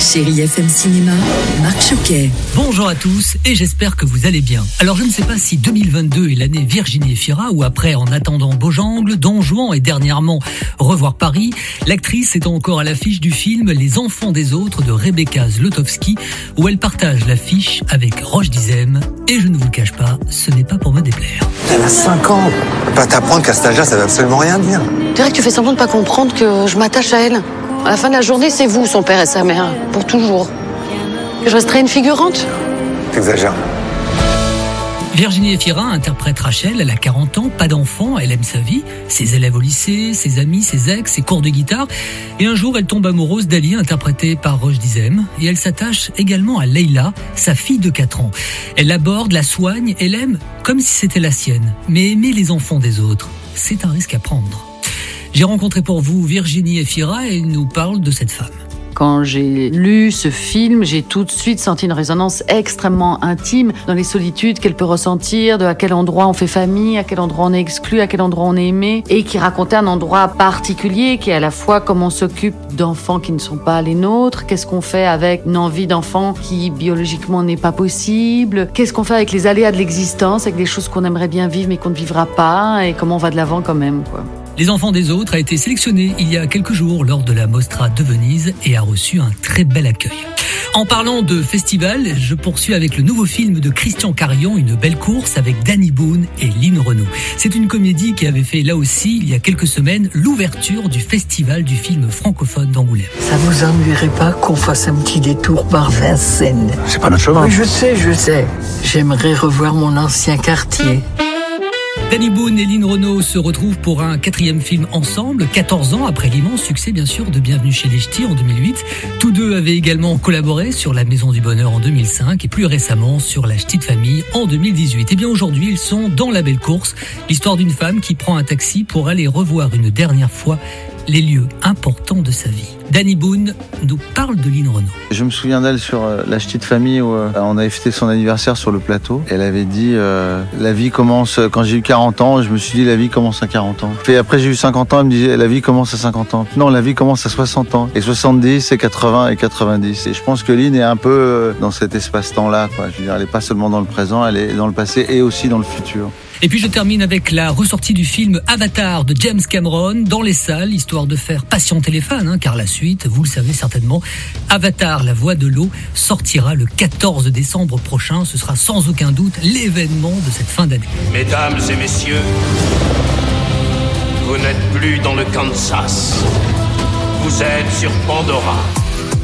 Chérie FM Cinéma, Marc Choquet. Bonjour à tous et j'espère que vous allez bien. Alors je ne sais pas si 2022 est l'année Virginie Efira ou après En attendant Beaujangle, Don Juan et dernièrement Revoir Paris, l'actrice est encore à l'affiche du film Les enfants des autres de Rebecca Zlotowski où elle partage l'affiche avec Roche Dizem et je ne vous le cache pas, ce n'est pas pour me déplaire. Elle a 5 ans. Pas t'apprendre qu'à cet âge-là, ça veut absolument rien dire. Tu dirais que tu fais semblant de pas comprendre que je m'attache à elle. À la fin de la journée, c'est vous, son père et sa mère, pour toujours. Que je resterai une figurante T'exagères. Virginie Efira interprète Rachel, elle a 40 ans, pas d'enfant, elle aime sa vie, ses élèves au lycée, ses amis, ses ex, ses cours de guitare. Et un jour, elle tombe amoureuse d'Ali, interprétée par Roche Dizem. Et elle s'attache également à Leila, sa fille de 4 ans. Elle l'aborde, la soigne et l'aime comme si c'était la sienne. Mais aimer les enfants des autres, c'est un risque à prendre. J'ai rencontré pour vous Virginie Efira et elle nous parle de cette femme. Quand j'ai lu ce film, j'ai tout de suite senti une résonance extrêmement intime dans les solitudes qu'elle peut ressentir, de à quel endroit on fait famille, à quel endroit on est exclu, à quel endroit on est aimé, et qui racontait un endroit particulier qui est à la fois comment on s'occupe d'enfants qui ne sont pas les nôtres, qu'est-ce qu'on fait avec une envie d'enfant qui biologiquement n'est pas possible, qu'est-ce qu'on fait avec les aléas de l'existence, avec des choses qu'on aimerait bien vivre mais qu'on ne vivra pas, et comment on va de l'avant quand même, quoi. Les enfants des autres a été sélectionné il y a quelques jours lors de la Mostra de Venise et a reçu un très bel accueil. En parlant de festival, je poursuis avec le nouveau film de Christian Carion, Une belle course avec Danny Boone et Lynn Renault. C'est une comédie qui avait fait là aussi, il y a quelques semaines, l'ouverture du festival du film francophone d'Angoulême. Ça vous ennuierait pas qu'on fasse un petit détour par Vincennes C'est pas notre chemin. Oui, je sais, je sais. J'aimerais revoir mon ancien quartier. Danny Boone et Lynn Renault se retrouvent pour un quatrième film ensemble, 14 ans après l'immense succès bien sûr de Bienvenue chez les Ch'tis en 2008. Tous deux avaient également collaboré sur La Maison du Bonheur en 2005 et plus récemment sur La Ch'ti de Famille en 2018. Et bien aujourd'hui ils sont dans La Belle Course, l'histoire d'une femme qui prend un taxi pour aller revoir une dernière fois les lieux importants de sa vie. Danny Boone nous parle de Lynn Renault. Je me souviens d'elle sur euh, la petite famille où euh, on avait fêté son anniversaire sur le plateau. Elle avait dit euh, la vie commence quand j'ai eu 40 ans. Je me suis dit la vie commence à 40 ans. Et après j'ai eu 50 ans, elle me disait la vie commence à 50 ans. Non, la vie commence à 60 ans. Et 70, c'est 80 et 90. Et je pense que Lynn est un peu dans cet espace-temps-là. Je veux dire, elle est pas seulement dans le présent, elle est dans le passé et aussi dans le futur. Et puis je termine avec la ressortie du film Avatar de James Cameron dans les salles, histoire de faire patienter les fans, hein, car la suite, vous le savez certainement, Avatar, la voix de l'eau, sortira le 14 décembre prochain. Ce sera sans aucun doute l'événement de cette fin d'année. Mesdames et messieurs, vous n'êtes plus dans le Kansas. Vous êtes sur Pandora.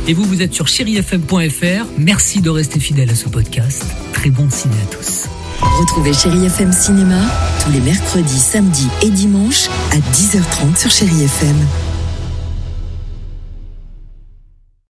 Et vous, vous êtes sur chérifm.fr. Merci de rester fidèle à ce podcast. Très bon ciné à tous. Retrouvez Chérie FM Cinéma tous les mercredis, samedis et dimanches à 10h30 sur Chérie FM.